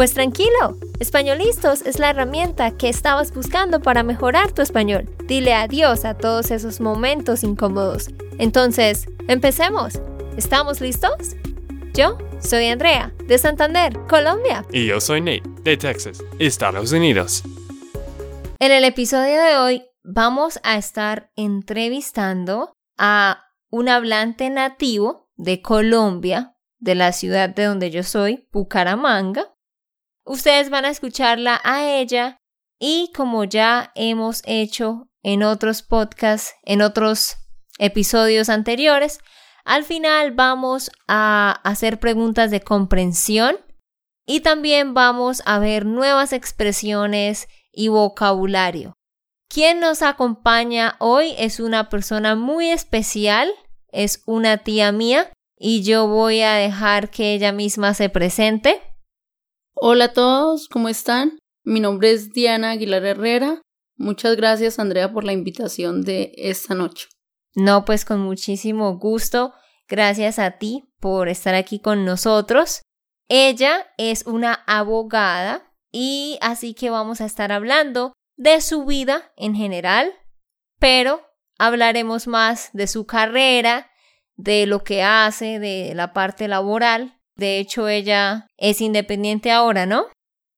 Pues tranquilo, Españolistos es la herramienta que estabas buscando para mejorar tu español. Dile adiós a todos esos momentos incómodos. Entonces, empecemos. ¿Estamos listos? Yo soy Andrea, de Santander, Colombia. Y yo soy Nate, de Texas, Estados Unidos. En el episodio de hoy vamos a estar entrevistando a un hablante nativo de Colombia, de la ciudad de donde yo soy, Bucaramanga. Ustedes van a escucharla a ella y como ya hemos hecho en otros podcasts, en otros episodios anteriores, al final vamos a hacer preguntas de comprensión y también vamos a ver nuevas expresiones y vocabulario. Quien nos acompaña hoy es una persona muy especial, es una tía mía y yo voy a dejar que ella misma se presente. Hola a todos, ¿cómo están? Mi nombre es Diana Aguilar Herrera. Muchas gracias Andrea por la invitación de esta noche. No, pues con muchísimo gusto. Gracias a ti por estar aquí con nosotros. Ella es una abogada y así que vamos a estar hablando de su vida en general, pero hablaremos más de su carrera, de lo que hace, de la parte laboral. De hecho, ella es independiente ahora, ¿no?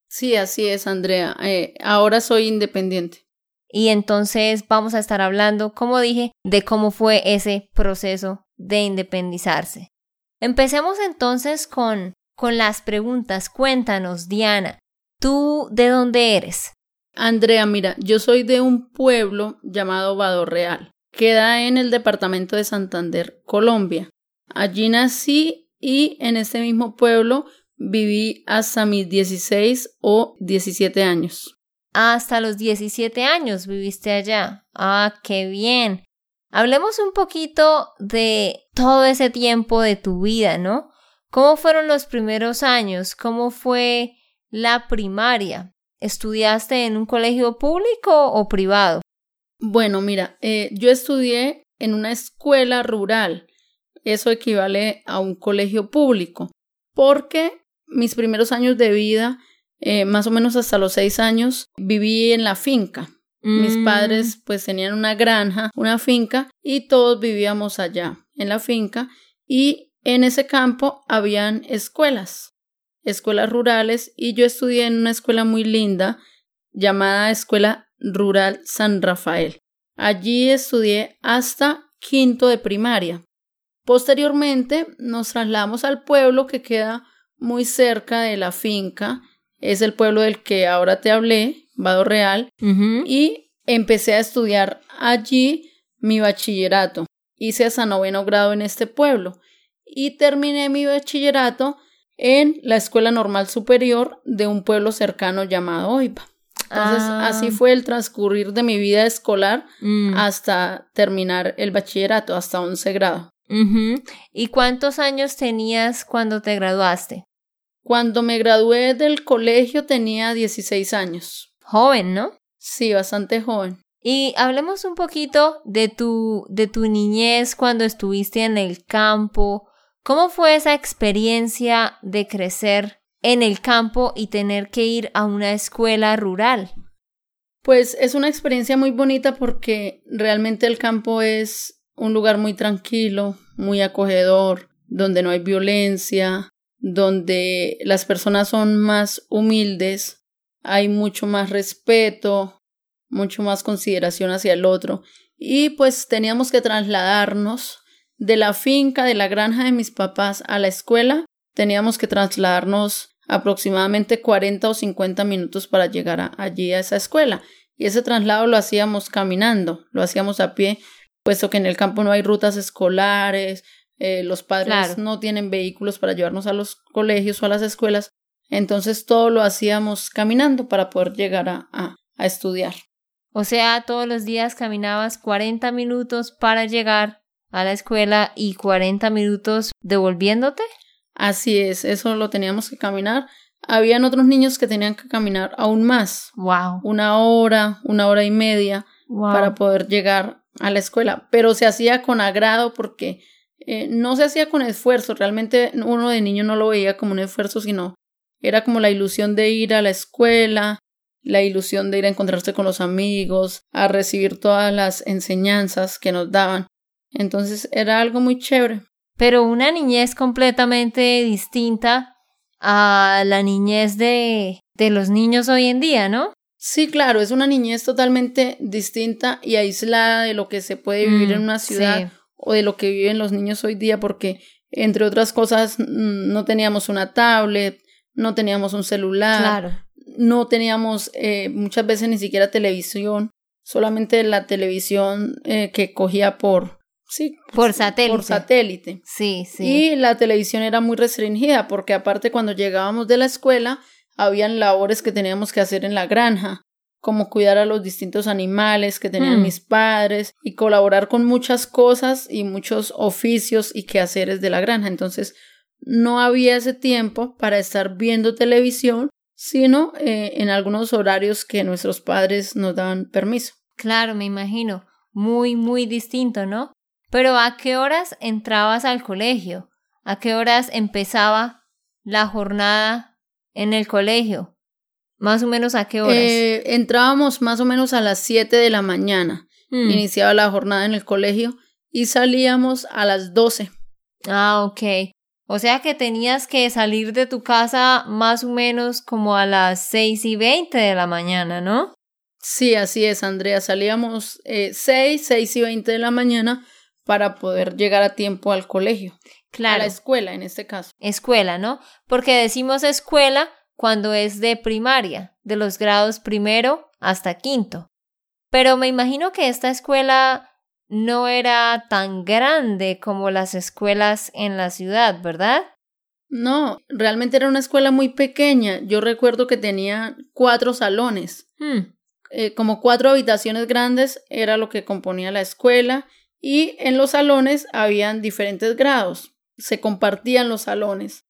Sí, así es, Andrea. Eh, ahora soy independiente. Y entonces vamos a estar hablando, como dije, de cómo fue ese proceso de independizarse. Empecemos entonces con, con las preguntas. Cuéntanos, Diana, ¿tú de dónde eres? Andrea, mira, yo soy de un pueblo llamado Vado Real. Queda en el departamento de Santander, Colombia. Allí nací y en este mismo pueblo viví hasta mis 16 o 17 años. Hasta los 17 años viviste allá. Ah, qué bien. Hablemos un poquito de todo ese tiempo de tu vida, ¿no? ¿Cómo fueron los primeros años? ¿Cómo fue la primaria? ¿Estudiaste en un colegio público o privado? Bueno, mira, eh, yo estudié en una escuela rural. Eso equivale a un colegio público. Porque mis primeros años de vida, eh, más o menos hasta los seis años, viví en la finca. Mis Mm, padres pues tenían una granja, una finca y todos vivíamos allá en la finca y en ese campo habían escuelas escuelas rurales y yo estudié en una escuela muy linda llamada Escuela Rural San Rafael. Allí estudié hasta quinto de primaria. Posteriormente nos trasladamos al pueblo que queda muy cerca de la finca. Es el pueblo del que ahora te hablé, Vado Real, y empecé a estudiar allí mi bachillerato. Hice hasta noveno grado en este pueblo y terminé mi bachillerato en la Escuela Normal Superior de un pueblo cercano llamado Oiba. Entonces, Ah. así fue el transcurrir de mi vida escolar Mm, hasta terminar el bachillerato, hasta 11 grado. ¿Y cuántos años tenías cuando te graduaste? Cuando me gradué del colegio tenía 16 años. Joven, ¿no? Sí, bastante joven. Y hablemos un poquito de tu, de tu niñez cuando estuviste en el campo. ¿Cómo fue esa experiencia de crecer en el campo y tener que ir a una escuela rural? Pues es una experiencia muy bonita porque realmente el campo es un lugar muy tranquilo, muy acogedor, donde no hay violencia, donde las personas son más humildes, hay mucho más respeto, mucho más consideración hacia el otro. Y pues teníamos que trasladarnos de la finca, de la granja de mis papás a la escuela, teníamos que trasladarnos aproximadamente 40 o 50 minutos para llegar allí a esa escuela. Y ese traslado lo hacíamos caminando, lo hacíamos a pie, puesto que en el campo no hay rutas escolares, eh, los padres Claro. no tienen vehículos para llevarnos a los colegios o a las escuelas. Entonces todo lo hacíamos caminando para poder llegar a, a, a estudiar. O sea, todos los días caminabas 40 minutos para llegar a la escuela y 40 minutos devolviéndote. Así es, eso lo teníamos que caminar. Habían otros niños que tenían que caminar aún más. Wow. Una hora, una hora y media wow. para poder llegar a la escuela. Pero se hacía con agrado porque eh, no se hacía con esfuerzo. Realmente uno de niño no lo veía como un esfuerzo, sino era como la ilusión de ir a la escuela, la ilusión de ir a encontrarse con los amigos, a recibir todas las enseñanzas que nos daban. Entonces era algo muy chévere. Pero una niñez completamente distinta a la niñez de, de los niños hoy en día, ¿no? Sí, claro, es una niñez totalmente distinta y aislada de lo que se puede vivir Mm, en una ciudad sí. o de lo que viven los niños hoy día, porque entre otras cosas mm, no teníamos una tablet, no teníamos un celular, Claro. no teníamos eh, muchas veces ni siquiera televisión, solamente la televisión eh, que cogía por, sí, Por satélite. por satélite. Sí, sí. Y la televisión era muy restringida porque aparte cuando llegábamos de la escuela habían labores que teníamos que hacer en la granja, como cuidar a los distintos animales que tenían Hmm. mis padres y colaborar con muchas cosas y muchos oficios y quehaceres de la granja. Entonces no había ese tiempo para estar viendo televisión, sino eh, en algunos horarios que nuestros padres nos daban permiso. Claro, me imagino. Muy, muy distinto, ¿no? Pero ¿a qué horas entrabas al colegio? ¿A qué horas empezaba la jornada en el colegio? Más o menos a qué horas. Eh, entrábamos más o menos a las 7 de la mañana. Hmm. Iniciaba la jornada en el colegio y salíamos a las 12. Ah, ok. O sea que tenías que salir de tu casa más o menos como a las seis y veinte de la mañana, ¿no? Sí, así es, Andrea. Salíamos eh, 6, 6 y 20 de la mañana para poder llegar a tiempo al colegio. A Claro. la escuela, en este caso. escuela, ¿no? Porque decimos escuela cuando es de primaria, de los grados primero hasta quinto. Pero me imagino que esta escuela no era tan grande como las escuelas en la ciudad, ¿verdad? No, realmente era una escuela muy pequeña. Yo recuerdo que tenía cuatro salones. Hmm, Eh, como cuatro habitaciones grandes era lo que componía la escuela y en los salones habían diferentes grados. Se compartían los salones.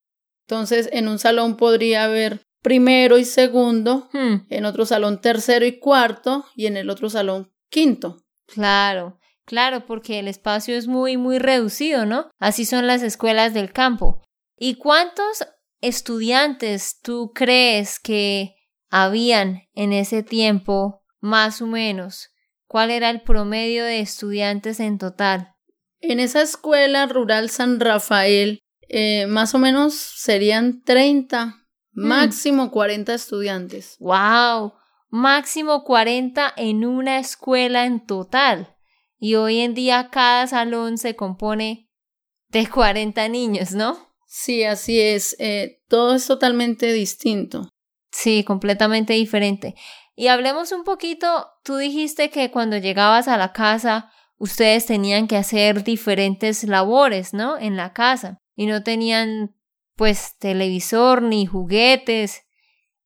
Entonces, en un salón podría haber primero y segundo, hmm, en otro salón tercero y cuarto y en el otro salón quinto. claro, claro, porque el espacio es muy, muy reducido, ¿no? Así son las escuelas del campo. ¿Y cuántos estudiantes tú crees que habían en ese tiempo, más o menos? ¿Cuál era el promedio de estudiantes en total? En esa escuela rural San Rafael, eh, más o menos serían 30, máximo 40 estudiantes. ¡Wow! Máximo 40 en una escuela en total. Y hoy en día cada salón se compone de 40 niños, ¿no? Sí, así es. eh, todo es totalmente distinto. Sí, completamente diferente. Y hablemos un poquito, tú dijiste que cuando llegabas a la casa, ustedes tenían que hacer diferentes labores, ¿no? En la casa. Y no tenían, pues, televisor ni juguetes.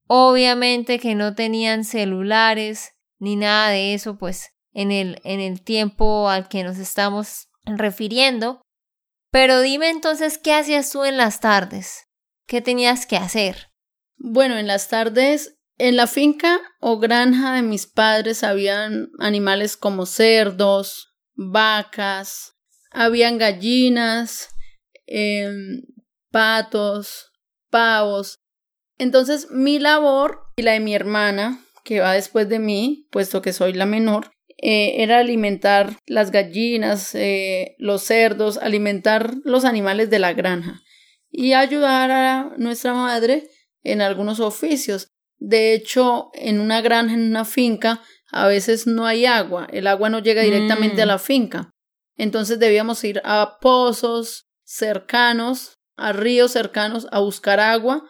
Obviamente que no tenían celulares ni nada de eso, pues, en el, en el tiempo al que nos estamos refiriendo. Pero dime entonces, ¿qué hacías tú en las tardes? ¿Qué tenías que hacer? Bueno, en las tardes, en la finca o granja de mis padres habían animales como cerdos, vacas, habían gallinas, em, patos, pavos. Entonces, mi labor y la de mi hermana, que va después de mí, puesto que soy la menor, eh, era alimentar las gallinas, eh, los cerdos, alimentar los animales de la granja y ayudar a nuestra madre en algunos oficios. De hecho, en una granja, en una finca, a veces no hay agua, el agua no llega directamente Mm. a la finca. Entonces debíamos ir a pozos cercanos, a ríos cercanos a buscar agua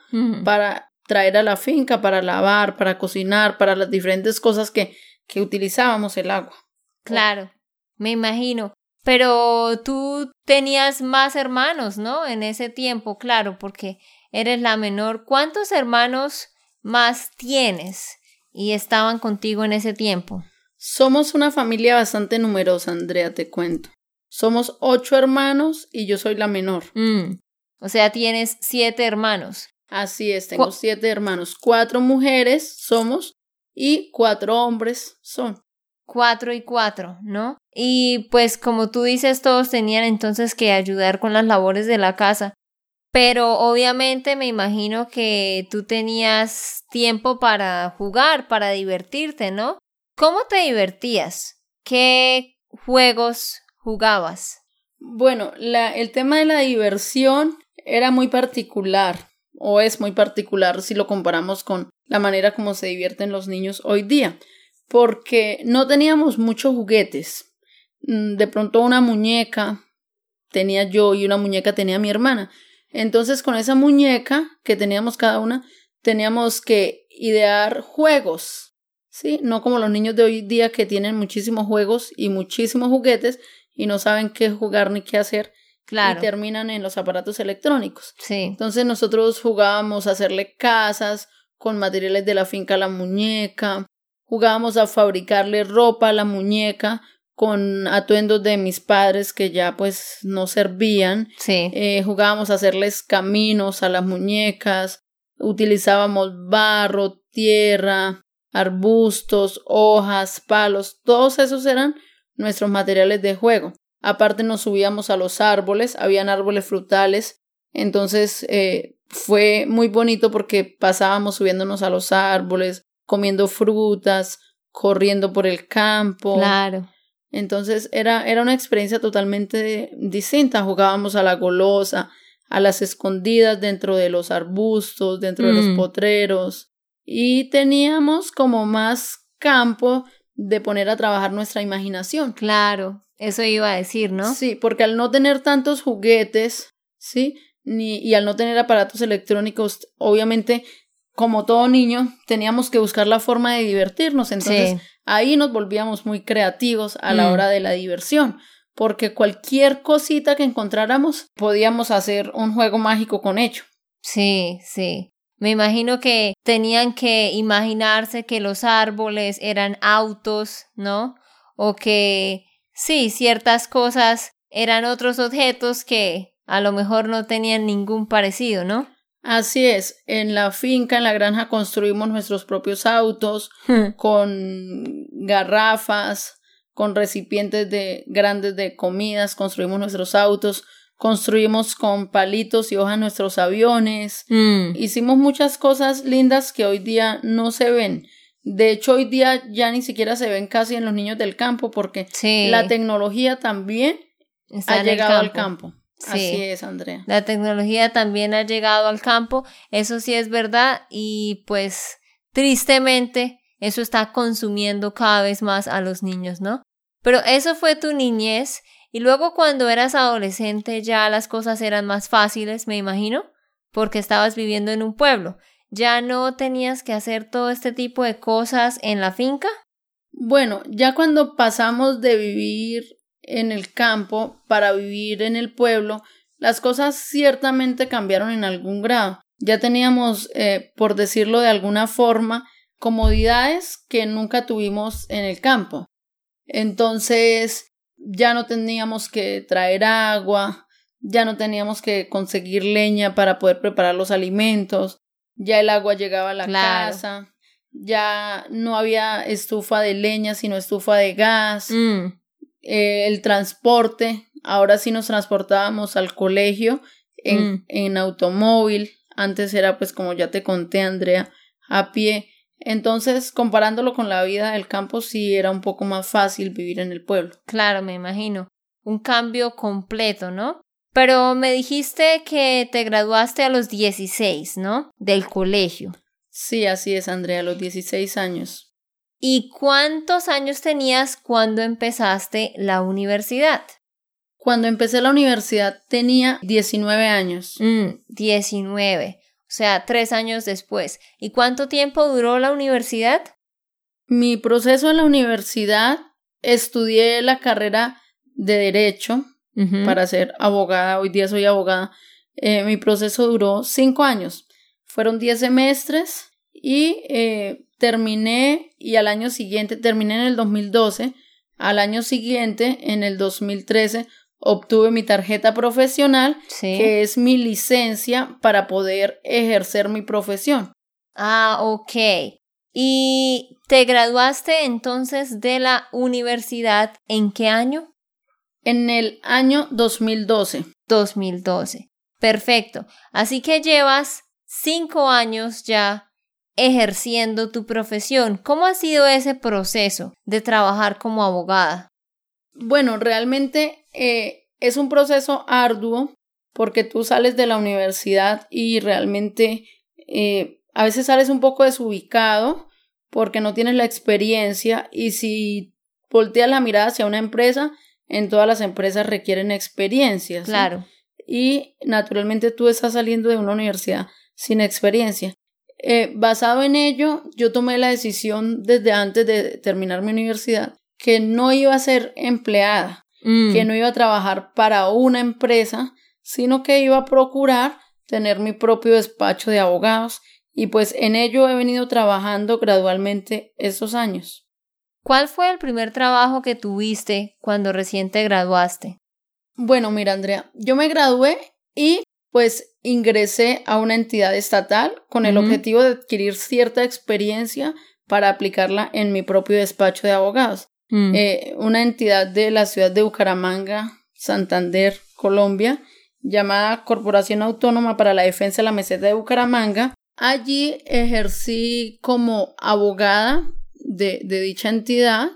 para traer a la finca, para lavar, para cocinar, para las diferentes cosas que, que utilizábamos el agua. Claro, me imagino. Pero tú tenías más hermanos, ¿no? En ese tiempo, claro, porque eres la menor. ¿Cuántos hermanos más tienes y estaban contigo en ese tiempo? Somos una familia bastante numerosa, Andrea, te cuento. Somos ocho hermanos y yo soy la menor. Mm. O sea, tienes siete hermanos. Así es, tengo siete hermanos. Cuatro mujeres somos y cuatro hombres son. Cuatro y cuatro, ¿no? Y pues como tú dices, todos tenían entonces que ayudar con las labores de la casa. Pero obviamente me imagino que tú tenías tiempo para jugar, para divertirte, ¿no? ¿Cómo te divertías? ¿Qué juegos jugabas? Bueno, el tema de la diversión era muy particular o es muy particular si lo comparamos con la manera como se divierten los niños hoy día, porque no teníamos muchos juguetes. Mm, de pronto una muñeca tenía yo y una muñeca tenía mi hermana. Entonces con esa muñeca que teníamos cada una, teníamos que idear juegos, ¿sí? No como los niños de hoy día que tienen muchísimos juegos y muchísimos juguetes y no saben qué jugar ni qué hacer. Claro. Y terminan en los aparatos electrónicos. Sí. Entonces nosotros jugábamos a hacerle casas con materiales de la finca a la muñeca, jugábamos a fabricarle ropa a la muñeca con atuendos de mis padres que ya pues no servían. Sí. Eh, jugábamos a hacerles caminos a las muñecas, utilizábamos barro, tierra, arbustos, hojas, palos, todos esos eran nuestros materiales de juego. Aparte nos subíamos a los árboles, habían árboles frutales, entonces eh, fue muy bonito porque pasábamos subiéndonos a los árboles, comiendo frutas, corriendo por el campo. Claro. Entonces era, era una experiencia totalmente distinta. Jugábamos a la golosa, a las escondidas dentro de los arbustos, dentro de los Mm. potreros. Y teníamos como más campo de poner a trabajar nuestra imaginación. Claro. Eso iba a decir, ¿no? Sí, porque al no tener tantos juguetes, ¿sí? Ni, y al no tener aparatos electrónicos, obviamente, como todo niño, teníamos que buscar la forma de divertirnos. Entonces, Sí. ahí nos volvíamos muy creativos a la Mm. hora de la diversión, porque cualquier cosita que encontráramos, podíamos hacer un juego mágico con ello. Sí, sí. Me imagino que tenían que imaginarse que los árboles eran autos, ¿no? O que sí, ciertas cosas eran otros objetos que a lo mejor no tenían ningún parecido, ¿no? Así es, en la finca, en la granja, construimos nuestros propios autos, con garrafas, con recipientes de grandes de comidas, construimos nuestros autos, construimos con palitos y hojas nuestros aviones. Mm, Hicimos muchas cosas lindas que hoy día no se ven. De hecho, hoy día ya ni siquiera se ven casi en los niños del campo porque sí. la tecnología también está ha llegado al campo. Sí. Así es, Andrea. La tecnología también ha llegado al campo, eso sí es verdad y pues tristemente eso está consumiendo cada vez más a los niños, ¿no? Pero eso fue tu niñez y luego cuando eras adolescente ya las cosas eran más fáciles, me imagino, porque estabas viviendo en un pueblo. ¿Ya no tenías que hacer todo este tipo de cosas en la finca? Bueno, ya cuando pasamos de vivir en el campo para vivir en el pueblo, las cosas ciertamente cambiaron en algún grado. Ya teníamos, eh, por decirlo de alguna forma, comodidades que nunca tuvimos en el campo. Entonces, ya no teníamos que traer agua, ya no teníamos que conseguir leña para poder preparar los alimentos, ya el agua llegaba a la Claro. casa, ya no había estufa de leña, sino estufa de gas, Mm, eh, el transporte, ahora sí nos transportábamos al colegio en, Mm. en automóvil, antes era pues como ya te conté Andrea, a pie, entonces comparándolo con la vida del campo sí era un poco más fácil vivir en el pueblo. Claro, me imagino. Un cambio completo, ¿no? Pero me dijiste que te graduaste a los 16, ¿no? Del colegio. Sí, así es Andrea, a los 16 años. ¿Y cuántos años tenías cuando empezaste la universidad? Cuando empecé la universidad tenía 19 años. Mm, 19. O sea, tres años después. ¿Y cuánto tiempo duró la universidad? Mi proceso en la universidad, estudié la carrera de Derecho para ser abogada. Hoy día soy abogada. Eh, mi proceso duró cinco años. Fueron diez semestres y eh, terminé y al año siguiente, terminé en el 2012. Al año siguiente, en el 2013, obtuve mi tarjeta profesional, Sí. que es mi licencia para poder ejercer mi profesión. Ah, ok. ¿Y te graduaste entonces de la universidad en qué año? En el año 2012. 2012. Perfecto. Así que llevas cinco años ya ejerciendo tu profesión. ¿Cómo ha sido ese proceso de trabajar como abogada? Bueno, realmente eh, es un proceso arduo porque tú sales de la universidad y realmente eh, a veces sales un poco desubicado porque no tienes la experiencia y si volteas la mirada hacia una empresa, en todas las empresas requieren experiencia. ¿sí? Claro. Y naturalmente tú estás saliendo de una universidad sin experiencia. Eh, basado en ello, yo tomé la decisión desde antes de terminar mi universidad que no iba a ser empleada, Mm, que no iba a trabajar para una empresa, sino que iba a procurar tener mi propio despacho de abogados y pues en ello he venido trabajando gradualmente estos años. ¿Cuál fue el primer trabajo que tuviste cuando recién te graduaste? Bueno, mira, Andrea, yo me gradué y pues ingresé a una entidad estatal con el objetivo de adquirir cierta experiencia para aplicarla en mi propio despacho de abogados. Mm, Eh, una entidad de la ciudad de Bucaramanga, Santander, Colombia, llamada Corporación Autónoma para la Defensa de la Meseta de Bucaramanga. Allí ejercí como abogada de, de dicha entidad,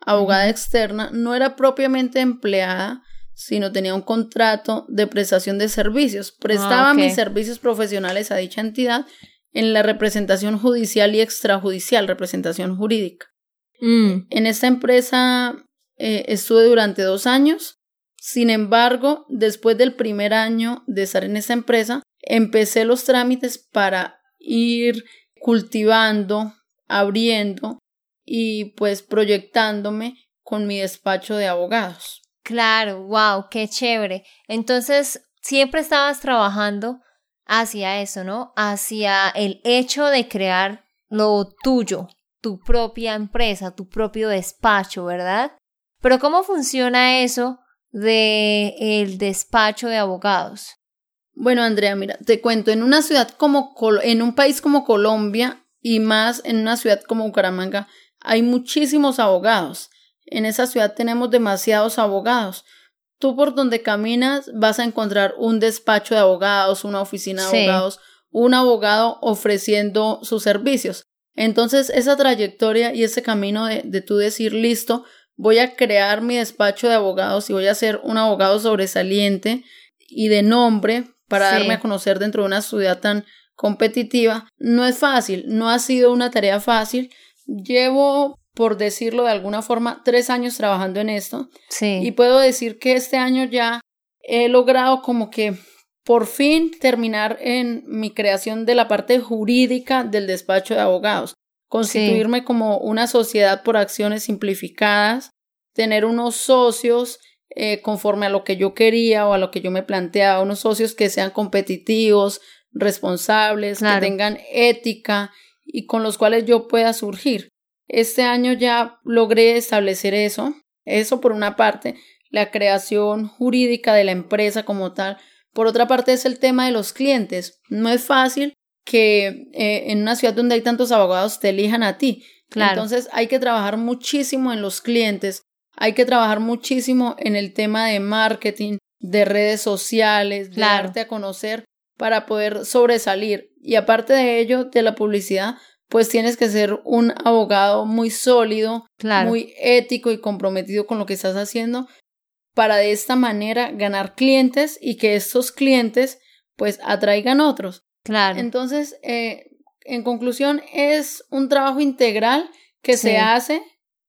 abogada externa, no era propiamente empleada, sino tenía un contrato de prestación de servicios. Prestaba Ah, mis servicios profesionales a dicha entidad en la representación judicial y extrajudicial, representación jurídica. mm, En esta empresa eh, estuve durante dos años. Sin embargo, después del primer año de estar en esta empresa, empecé los trámites para ir cultivando, abriendo y pues proyectándome con mi despacho de abogados. Claro, wow, qué chévere. Entonces, siempre estabas trabajando hacia eso, ¿no? Hacia el hecho de crear lo tuyo, tu propia empresa, tu propio despacho, ¿verdad? Pero ¿cómo funciona eso de el despacho de abogados? Bueno, Andrea, mira, te cuento, en una ciudad como en un país como Colombia y más en una ciudad como Bucaramanga, hay muchísimos abogados. En esa ciudad tenemos demasiados abogados. Tú por donde caminas vas a encontrar un despacho de abogados, una oficina de Sí. abogados, un abogado ofreciendo sus servicios. Entonces, esa trayectoria y ese camino de, de tú decir, listo, voy a crear mi despacho de abogados y voy a ser un abogado sobresaliente y de nombre para Sí. darme a conocer dentro de una ciudad tan competitiva, no es fácil, no ha sido una tarea fácil. Llevo, por decirlo de alguna forma, tres años trabajando en esto Sí. y puedo decir que este año ya he logrado como que por fin terminar en mi creación de la parte jurídica del despacho de abogados, constituirme como una sociedad por acciones simplificadas, tener unos socios eh, conforme a lo que yo quería o a lo que yo me planteaba, unos socios que sean competitivos, responsables, Claro. que tengan ética y con los cuales yo pueda surgir. Este año ya logré establecer eso, eso por una parte, la creación jurídica de la empresa como tal. Por otra parte es el tema de los clientes. No es fácil que eh, en una ciudad donde hay tantos abogados te elijan a ti. Claro. Entonces hay que trabajar muchísimo en los clientes, hay que trabajar muchísimo en el tema de marketing, de redes sociales, de darte a conocer para poder sobresalir. Y aparte de ello, de la publicidad, pues tienes que ser un abogado muy sólido, Claro. muy ético y comprometido con lo que estás haciendo para de esta manera ganar clientes y que estos clientes pues atraigan otros. Claro. Entonces, eh, en conclusión, es un trabajo integral que Sí. se hace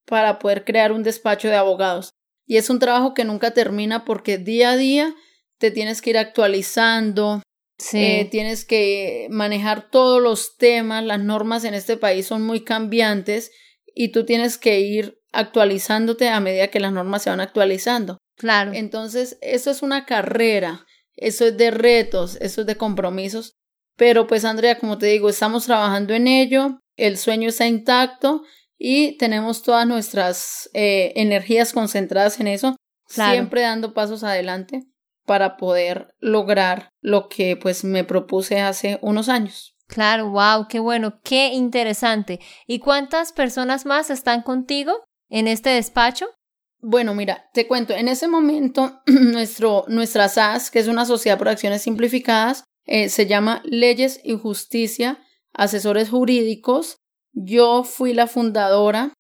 para poder crear un despacho de abogados. Y es un trabajo que nunca termina porque día a día te tienes que ir actualizando, sí. eh, tienes que manejar todos los temas, las normas en este país son muy cambiantes y tú tienes que ir actualizándote a medida que las normas se van actualizando. claro. Entonces, eso es una carrera, eso es de retos, eso es de compromisos. Pero pues, Andrea, como te digo, estamos trabajando en ello, el sueño está intacto y tenemos todas nuestras eh, energías concentradas en eso siempre dando pasos adelante para poder lograr lo que pues me propuse hace unos años. Claro, wow, qué bueno, qué interesante. ¿Y cuántas personas más están contigo en este despacho? Bueno, mira, te cuento, en ese momento nuestro, nuestra SAS, que es una sociedad por acciones simplificadas, eh, se llama Leyes y Justicia, Asesores Jurídicos. Yo fui la fundadora,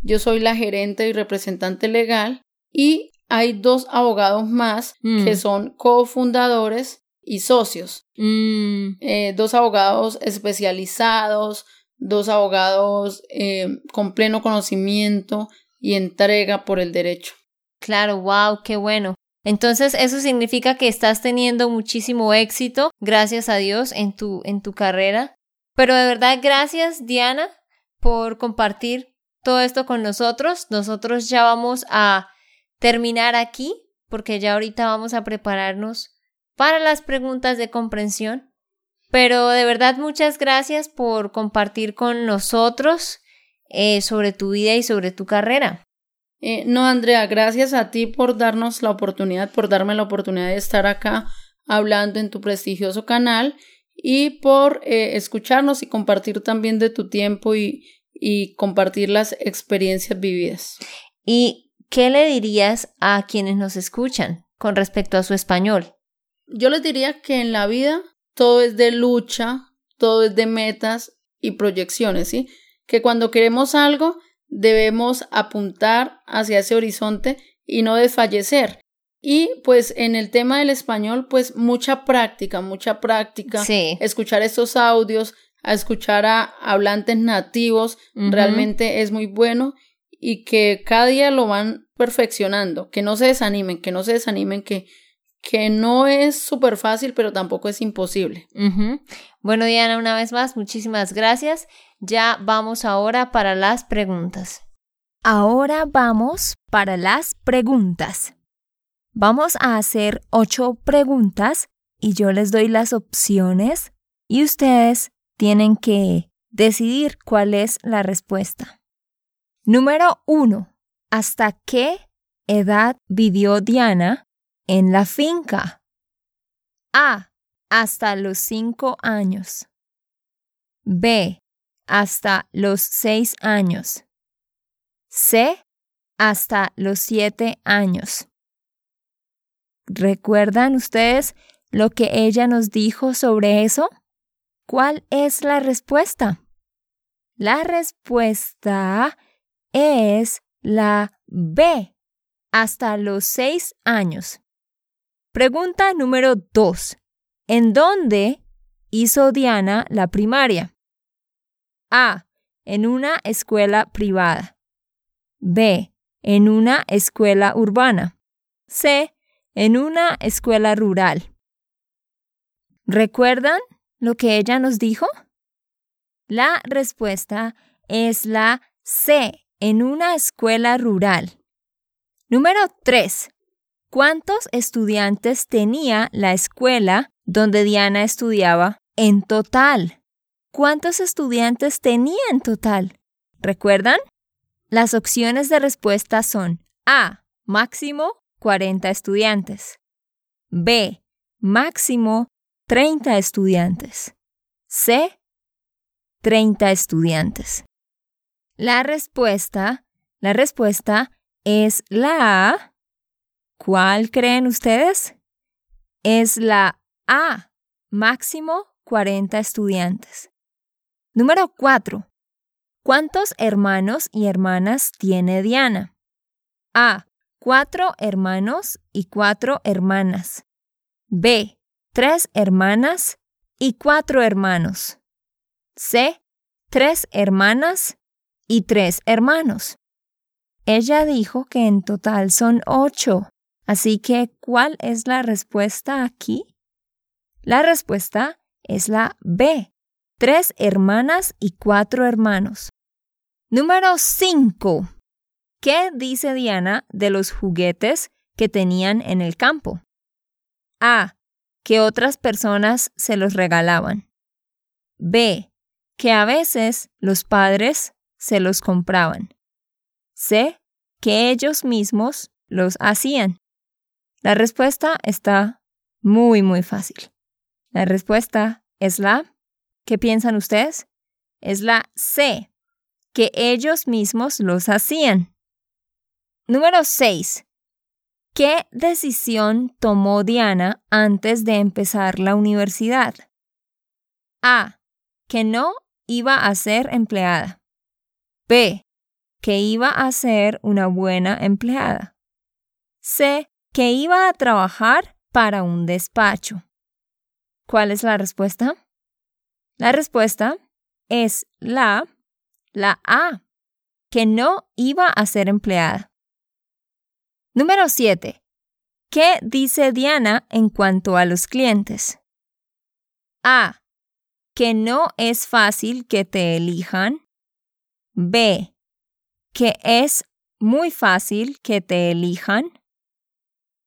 yo soy la gerente y representante legal y hay dos abogados más que mm. son cofundadores y socios. Mm. Eh, dos abogados especializados, dos abogados eh, con pleno conocimiento y entrega por el derecho. Claro, wow, qué bueno. Entonces, eso significa que estás teniendo muchísimo éxito, gracias a Dios, en tu, en tu carrera. Pero de verdad, gracias, Diana, por compartir todo esto con nosotros. Nosotros ya vamos a terminar aquí, porque ya ahorita vamos a prepararnos para las preguntas de comprensión. Pero de verdad, muchas gracias por compartir con nosotros eh, sobre tu vida y sobre tu carrera. Eh, no, Andrea, gracias a ti por darnos la oportunidad, por darme la oportunidad de estar acá hablando en tu prestigioso canal y por eh, escucharnos y compartir también de tu tiempo y, y compartir las experiencias vividas. ¿Y qué le dirías a quienes nos escuchan con respecto a su español? Yo les diría que en la vida todo es de lucha, todo es de metas y proyecciones, ¿sí? Que cuando queremos algo debemos apuntar hacia ese horizonte y no desfallecer. Y pues en el tema del español, pues mucha práctica, mucha práctica. Sí. Escuchar estos audios, a escuchar a hablantes nativos, realmente es muy bueno y que cada día lo van perfeccionando, que no se desanimen, que no se desanimen, que, que no es súper fácil, pero tampoco es imposible. Bueno, Diana, una vez más, muchísimas gracias. Ya vamos ahora para las preguntas. Ahora vamos para las preguntas. Vamos a hacer ocho preguntas y yo les doy las opciones y ustedes tienen que decidir cuál es la respuesta. Número uno. ¿Hasta qué edad vivió Diana en la finca? A. Hasta los cinco años. B. Hasta los seis años. C. Hasta los siete años. ¿Recuerdan ustedes lo que ella nos dijo sobre eso? ¿Cuál es la respuesta? La respuesta es la B, hasta los seis años. Pregunta número dos. ¿En dónde hizo Diana la primaria? A. En una escuela privada. B. En una escuela urbana. C. En una escuela rural. ¿Recuerdan lo que ella nos dijo? La respuesta es la C. En una escuela rural. Número 3. ¿Cuántos estudiantes tenía la escuela donde Diana estudiaba en total? ¿Cuántos estudiantes tenía en total? ¿Recuerdan? Las opciones de respuesta son A. Máximo 40 estudiantes. B. Máximo 30 estudiantes. C. 30 estudiantes. La respuesta, la respuesta es la A. ¿Cuál creen ustedes? Es la A, máximo 40 estudiantes. Número 4. ¿Cuántos hermanos y hermanas tiene Diana? A. Cuatro hermanos y cuatro hermanas. B. Tres hermanas y cuatro hermanos. C. Tres hermanas y tres hermanos. Ella dijo que en total son ocho. Así que, ¿cuál es la respuesta aquí? La respuesta es la B. Tres hermanas y cuatro hermanos. Número 5. ¿Qué dice Diana de los juguetes que tenían en el campo? A. Que otras personas se los regalaban. B. Que a veces los padres se los compraban. C. Que ellos mismos los hacían? La respuesta está muy, muy fácil. La respuesta es la, ¿qué piensan ustedes? Es la C, que ellos mismos los hacían. Número 6. ¿Qué decisión tomó Diana antes de empezar la universidad? A. Que no iba a ser empleada. B. Que iba a ser una buena empleada. C. Que iba a trabajar para un despacho. ¿Cuál es la respuesta? La respuesta es la, la A, que no iba a ser empleada. Número 7. ¿Qué dice Diana en cuanto a los clientes? A. Que no es fácil que te elijan. B. Que es muy fácil que te elijan.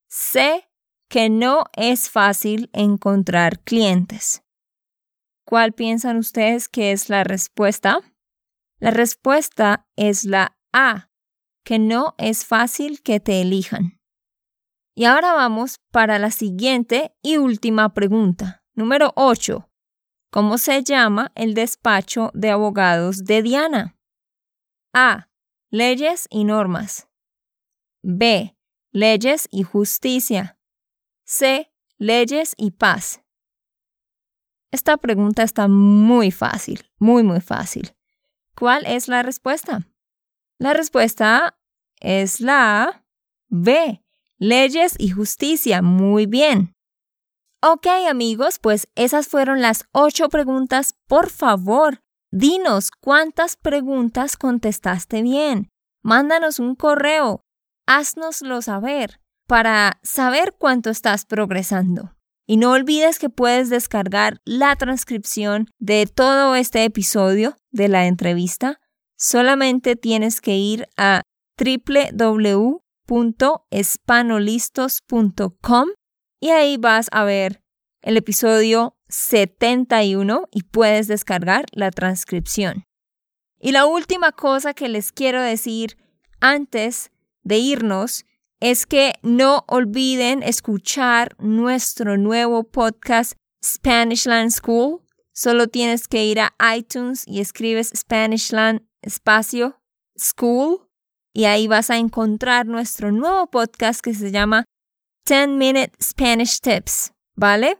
C. Que no es fácil encontrar clientes. ¿Cuál piensan ustedes que es la respuesta? La respuesta es la A que no es fácil que te elijan. Y ahora vamos para la siguiente y última pregunta. Número 8. ¿Cómo se llama el despacho de abogados de Diana? A. Leyes y normas. B. Leyes y justicia. C. Leyes y paz. Esta pregunta está muy fácil, muy, muy fácil. ¿Cuál es la respuesta? La respuesta es la B. Leyes y justicia. Muy bien. Ok amigos, pues esas fueron las ocho preguntas. Por favor, dinos cuántas preguntas contestaste bien. Mándanos un correo. Haznoslo saber para saber cuánto estás progresando. Y no olvides que puedes descargar la transcripción de todo este episodio de la entrevista. Solamente tienes que ir a www.espanolistos.com y ahí vas a ver el episodio 71 y puedes descargar la transcripción. Y la última cosa que les quiero decir antes de irnos es que no olviden escuchar nuestro nuevo podcast Spanishland School. Solo tienes que ir a iTunes y escribes Spanishland espacio School y ahí vas a encontrar nuestro nuevo podcast que se llama 10 Minute Spanish Tips, ¿vale?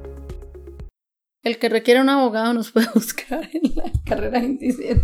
El que requiere un abogado nos puede buscar en la carrera 27.